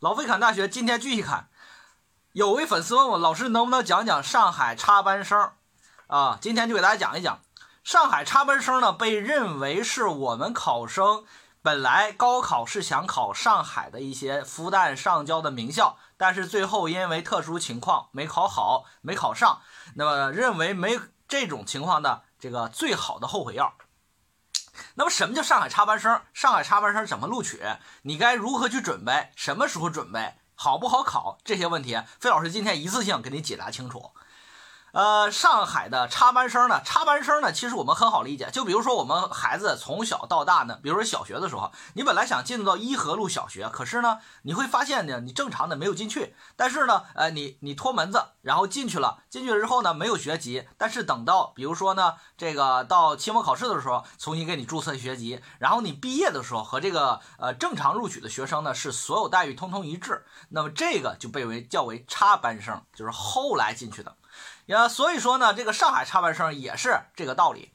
老费侃大学今天继续侃。有位粉丝问我，老师能不能讲讲上海插班生？啊，今天就给大家讲一讲。上海插班生呢，被认为是我们考生本来高考是想考上海的一些复旦、上交的名校，但是最后因为特殊情况没考好，没考上，那么认为没这种情况的这个最好的后悔药。那么什么叫上海插班生？上海插班生怎么录取？你该如何去准备？什么时候准备？好不好考？这些问题，费老师今天一次性给你解答清楚。呃，上海的插班生呢？插班生呢？其实我们很好理解，就比如说我们孩子从小到大呢，比如说小学的时候，你本来想进入到一河路小学，可是呢，你会发现呢，你正常的没有进去，但是呢，呃，你你托门子，然后进去了，进去了之后呢，没有学籍，但是等到比如说呢，这个到期末考试的时候，重新给你注册学籍，然后你毕业的时候和这个呃正常录取的学生呢，是所有待遇通通一致，那么这个就被为叫为插班生，就是后来进去的。呀，所以说呢，这个上海插班生也是这个道理。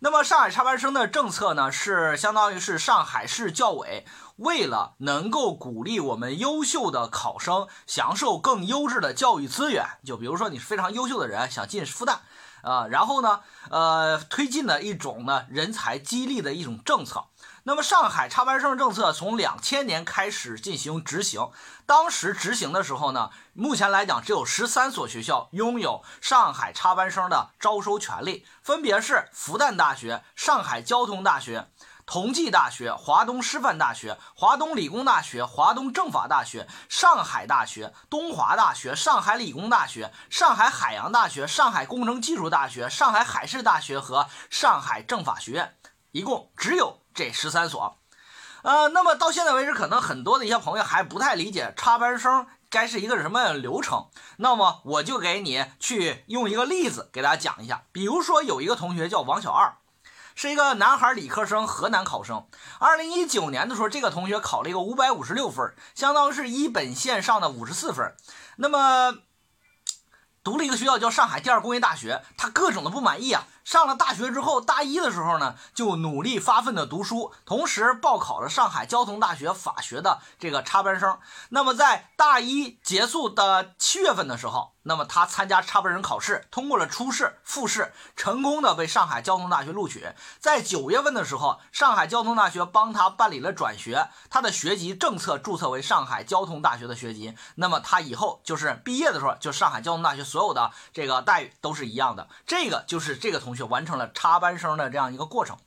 那么上海插班生的政策呢，是相当于是上海市教委为了能够鼓励我们优秀的考生享受更优质的教育资源，就比如说你是非常优秀的人想进复旦啊，然后呢，呃，推进的一种呢人才激励的一种政策。那么上海插班生政策从两千年开始进行执行，当时执行的时候呢，目前来讲只有十三所学校拥有上海插班生的招收权利，分别是复旦大学、上海交通大学、同济大学、华东师范大学、华东理工大学、华东政法大学、上海大学、东华大学、上海理工大学、上海海洋大学、上海工程技术大大学、上海海事大学和上海政法学院，一共只有。这十三所，呃，那么到现在为止，可能很多的一些朋友还不太理解插班生该是一个什么流程。那么我就给你去用一个例子给大家讲一下。比如说有一个同学叫王小二，是一个男孩理科生，河南考生。二零一九年的时候，这个同学考了一个五百五十六分，相当于是一本线上的五十四分。那么读了一个学校叫上海第二工业大学，他各种的不满意啊。上了大学之后，大一的时候呢，就努力发奋的读书，同时报考了上海交通大学法学的这个插班生。那么在大一结束的七月份的时候，那么他参加插班生考试，通过了初试、复试，成功的被上海交通大学录取。在九月份的时候，上海交通大学帮他办理了转学，他的学籍政策注册为上海交通大学的学籍。那么他以后就是毕业的时候，就上海交通大学所有的这个待遇都是一样的。这个就是这个同学。就完成了插班生的这样一个过程。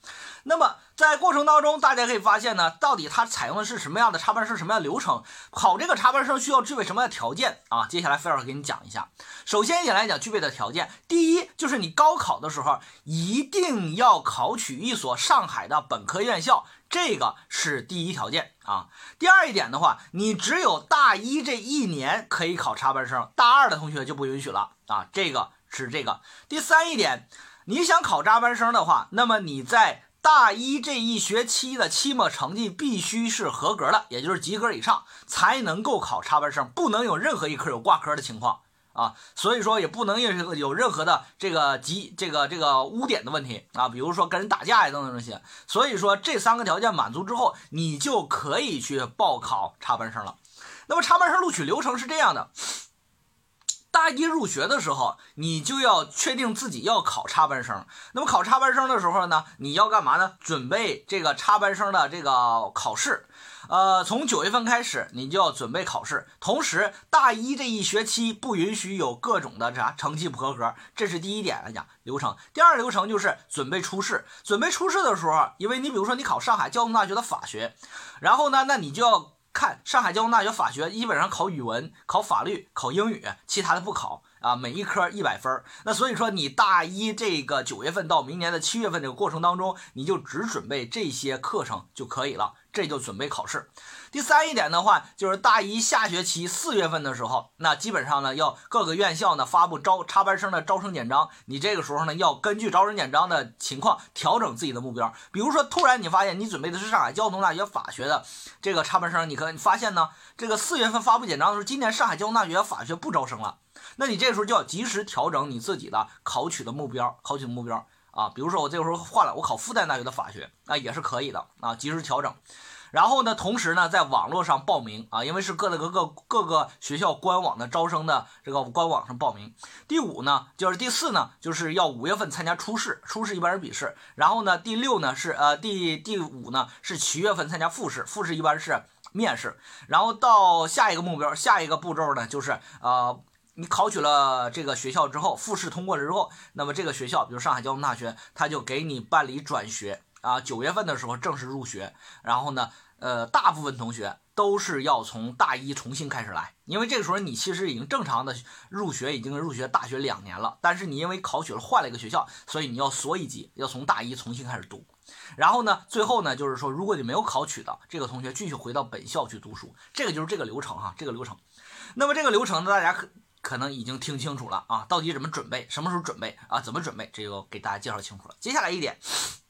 那么在过程当中，大家可以发现呢，到底他采用的是什么样的插班生，什么样的流程？考这个插班生需要具备什么样的条件啊？接下来菲老师给你讲一下。首先一点来讲，具备的条件，第一就是你高考的时候一定要考取一所上海的本科院校，这个是第一条件啊。第二一点的话，你只有大一这一年可以考插班生，大二的同学就不允许了啊。这个是这个。第三一点。你想考插班生的话，那么你在大一这一学期的期末成绩必须是合格的，也就是及格以上，才能够考插班生，不能有任何一科有挂科的情况啊。所以说也不能有有任何的这个及这个这个污点的问题啊，比如说跟人打架呀等等这些。所以说这三个条件满足之后，你就可以去报考插班生了。那么插班生录取流程是这样的。大一入学的时候，你就要确定自己要考插班生。那么考插班生的时候呢，你要干嘛呢？准备这个插班生的这个考试。呃，从九月份开始，你就要准备考试。同时，大一这一学期不允许有各种的啥成绩不合格，这是第一点来讲流程。第二流程就是准备初试。准备初试的时候，因为你比如说你考上海交通大学的法学，然后呢，那你就要。看上海交通大学法学，基本上考语文、考法律、考英语，其他的不考啊。每一科一百分那所以说你大一这个九月份到明年的七月份这个过程当中，你就只准备这些课程就可以了。这就准备考试。第三一点的话，就是大一下学期四月份的时候，那基本上呢，要各个院校呢发布招插班生的招生简章。你这个时候呢，要根据招生简章的情况调整自己的目标。比如说，突然你发现你准备的是上海交通大学法学的这个插班生，你可发现呢，这个四月份发布简章的时候，今年上海交通大学法学不招生了。那你这个时候就要及时调整你自己的考取的目标，考取的目标啊。比如说我这个时候换了，我考复旦大学的法学，那也是可以的啊，及时调整。然后呢，同时呢，在网络上报名啊，因为是各个各个各个学校官网的招生的这个官网上报名。第五呢，就是第四呢，就是要五月份参加初试，初试一般是笔试。然后呢，第六呢是呃第第五呢是七月份参加复试，复试一般是面试。然后到下一个目标，下一个步骤呢就是呃你考取了这个学校之后，复试通过了之后，那么这个学校，比如上海交通大学，他就给你办理转学。啊，九月份的时候正式入学，然后呢，呃，大部分同学都是要从大一重新开始来，因为这个时候你其实已经正常的入学，已经入学大学两年了，但是你因为考取了换了一个学校，所以你要缩一级，要从大一重新开始读。然后呢，最后呢，就是说，如果你没有考取的这个同学，继续回到本校去读书，这个就是这个流程哈，这个流程。那么这个流程呢，大家可可能已经听清楚了啊，到底怎么准备，什么时候准备啊，怎么准备，这个给大家介绍清楚了。接下来一点。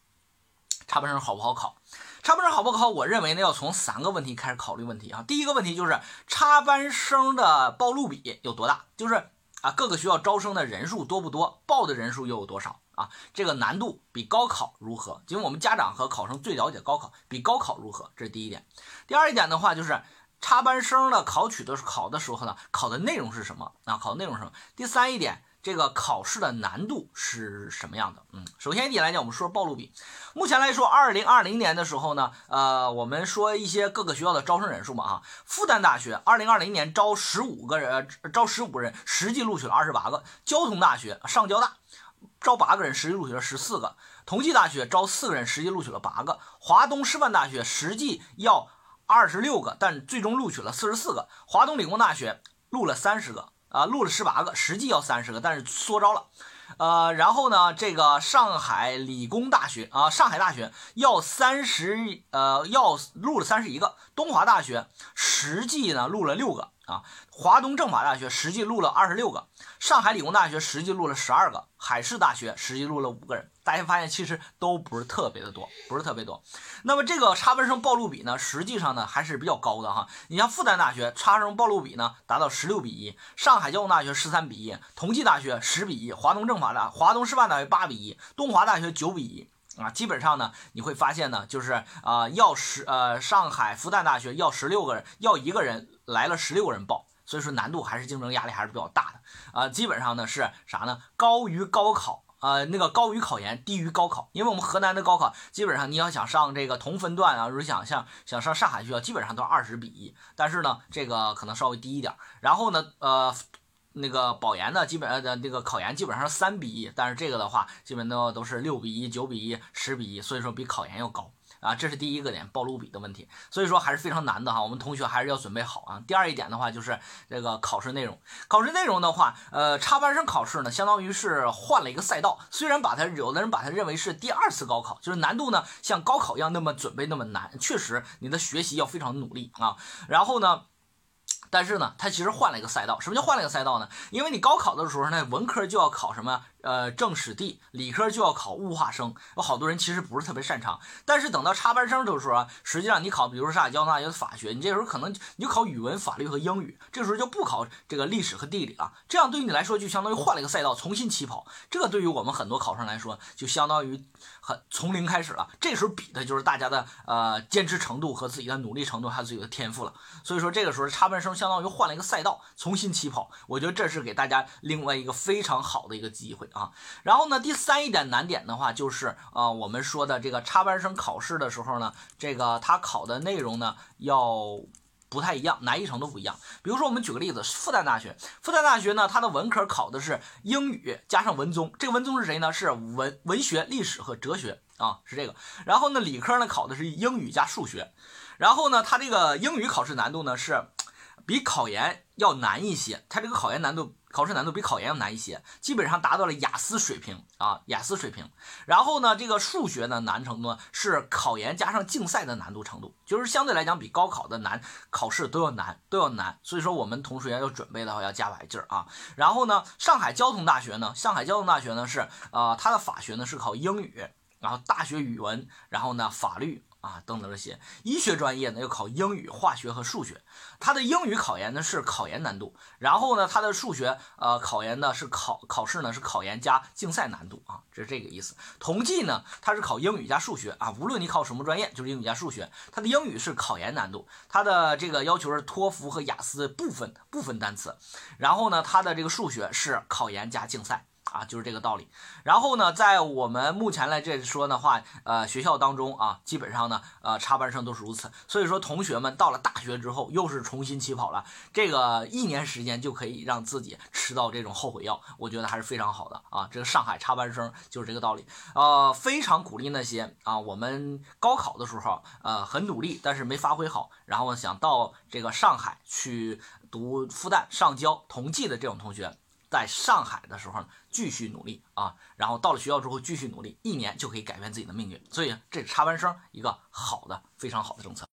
插班生好不好考？插班生好不好考？我认为呢，要从三个问题开始考虑问题啊。第一个问题就是插班生的报录比有多大，就是啊各个学校招生的人数多不多，报的人数又有多少啊？这个难度比高考如何？因为我们家长和考生最了解高考，比高考如何？这是第一点。第二一点的话就是插班生的考取的考的时候呢，考的内容是什么啊？考的内容是什么？第三一点。这个考试的难度是什么样的？嗯，首先一点来讲，我们说报录比。目前来说，二零二零年的时候呢，呃，我们说一些各个学校的招生人数嘛，啊，复旦大学二零二零年招十五个人，招十五个人，实际录取了二十八个；交通大学上交大招八个人，实际录取了十四个；同济大学招四个人，实际录取了八个；华东师范大学实际要二十六个，但最终录取了四十四个；华东理工大学录了三十个。啊，录了十八个，实际要三十个，但是缩招了。呃，然后呢，这个上海理工大学啊，上海大学要三十，呃，要录了三十一个。东华大学实际呢录了六个啊。华东政法大学实际录了二十六个。上海理工大学实际录了十二个。海事大学实际录了五个人。大家发现其实都不是特别的多，不是特别多。那么这个插班生报录比呢，实际上呢还是比较高的哈。你像复旦大学插生报录比呢达到十六比一，上海交通大学十三比一，同济大学十比一，华东政法大、华东师范大学八比一，东华大学九比一啊。基本上呢你会发现呢，就是啊要十呃上海复旦大学要十六个人，要一个人来了十六个人报，所以说难度还是竞争压力还是比较大的啊。基本上呢是啥呢？高于高考。呃，那个高于考研，低于高考，因为我们河南的高考基本上你要想上这个同分段啊，如果想像想上上海学校，基本上都是二十比一，但是呢，这个可能稍微低一点。然后呢，呃，那个保研呢，基本上的那个考研基本上是三比一，但是这个的话，基本都都是六比一、九比一、十比一，所以说比考研要高。啊，这是第一个点，报录比的问题，所以说还是非常难的哈。我们同学还是要准备好啊。第二一点的话，就是这个考试内容。考试内容的话，呃，插班生考试呢，相当于是换了一个赛道。虽然把它有的人把它认为是第二次高考，就是难度呢像高考一样那么准备那么难，确实你的学习要非常努力啊。然后呢。但是呢，他其实换了一个赛道。什么叫换了一个赛道呢？因为你高考的时候呢，文科就要考什么？呃，政史地，理科就要考物化生。有好多人其实不是特别擅长。但是等到插班生的时候，实际上你考，比如说上海交通大学的法学，你这时候可能你就考语文、法律和英语，这时候就不考这个历史和地理了。这样对于你来说，就相当于换了一个赛道，重新起跑。这对于我们很多考生来说，就相当于很从零开始了。这时候比的就是大家的呃坚持程度和自己的努力程度，还有自己的天赋了。所以说这个时候插班生。相当于换了一个赛道，重新起跑。我觉得这是给大家另外一个非常好的一个机会啊。然后呢，第三一点难点的话，就是呃，我们说的这个插班生考试的时候呢，这个他考的内容呢要不太一样，难易程度不一样。比如说，我们举个例子，复旦大学，复旦大学呢，它的文科考的是英语加上文综，这个文综是谁呢？是文文学、历史和哲学啊，是这个。然后呢，理科呢考的是英语加数学。然后呢，它这个英语考试难度呢是。比考研要难一些，它这个考研难度、考试难度比考研要难一些，基本上达到了雅思水平啊，雅思水平。然后呢，这个数学的难程度呢是考研加上竞赛的难度程度，就是相对来讲比高考的难，考试都要难，都要难。所以说我们同学要准备的话要加把劲儿啊。然后呢，上海交通大学呢，上海交通大学呢是呃，它的法学呢是考英语，然后大学语文，然后呢法律。啊等等这些。医学专业呢要考英语、化学和数学，它的英语考研呢是考研难度，然后呢它的数学呃考研呢是考考试呢是考研加竞赛难度啊，这是这个意思。统计呢它是考英语加数学啊，无论你考什么专业，就是英语加数学。它的英语是考研难度，它的这个要求是托福和雅思部分部分单词，然后呢它的这个数学是考研加竞赛。啊，就是这个道理。然后呢，在我们目前来这说的话，呃，学校当中啊，基本上呢，呃，插班生都是如此。所以说，同学们到了大学之后，又是重新起跑了。这个一年时间就可以让自己吃到这种后悔药，我觉得还是非常好的啊。这个上海插班生就是这个道理。呃，非常鼓励那些啊，我们高考的时候，呃，很努力，但是没发挥好，然后想到这个上海去读复旦、上交、同济的这种同学。在上海的时候呢，继续努力啊，然后到了学校之后继续努力，一年就可以改变自己的命运。所以这插班生一个好的、非常好的政策。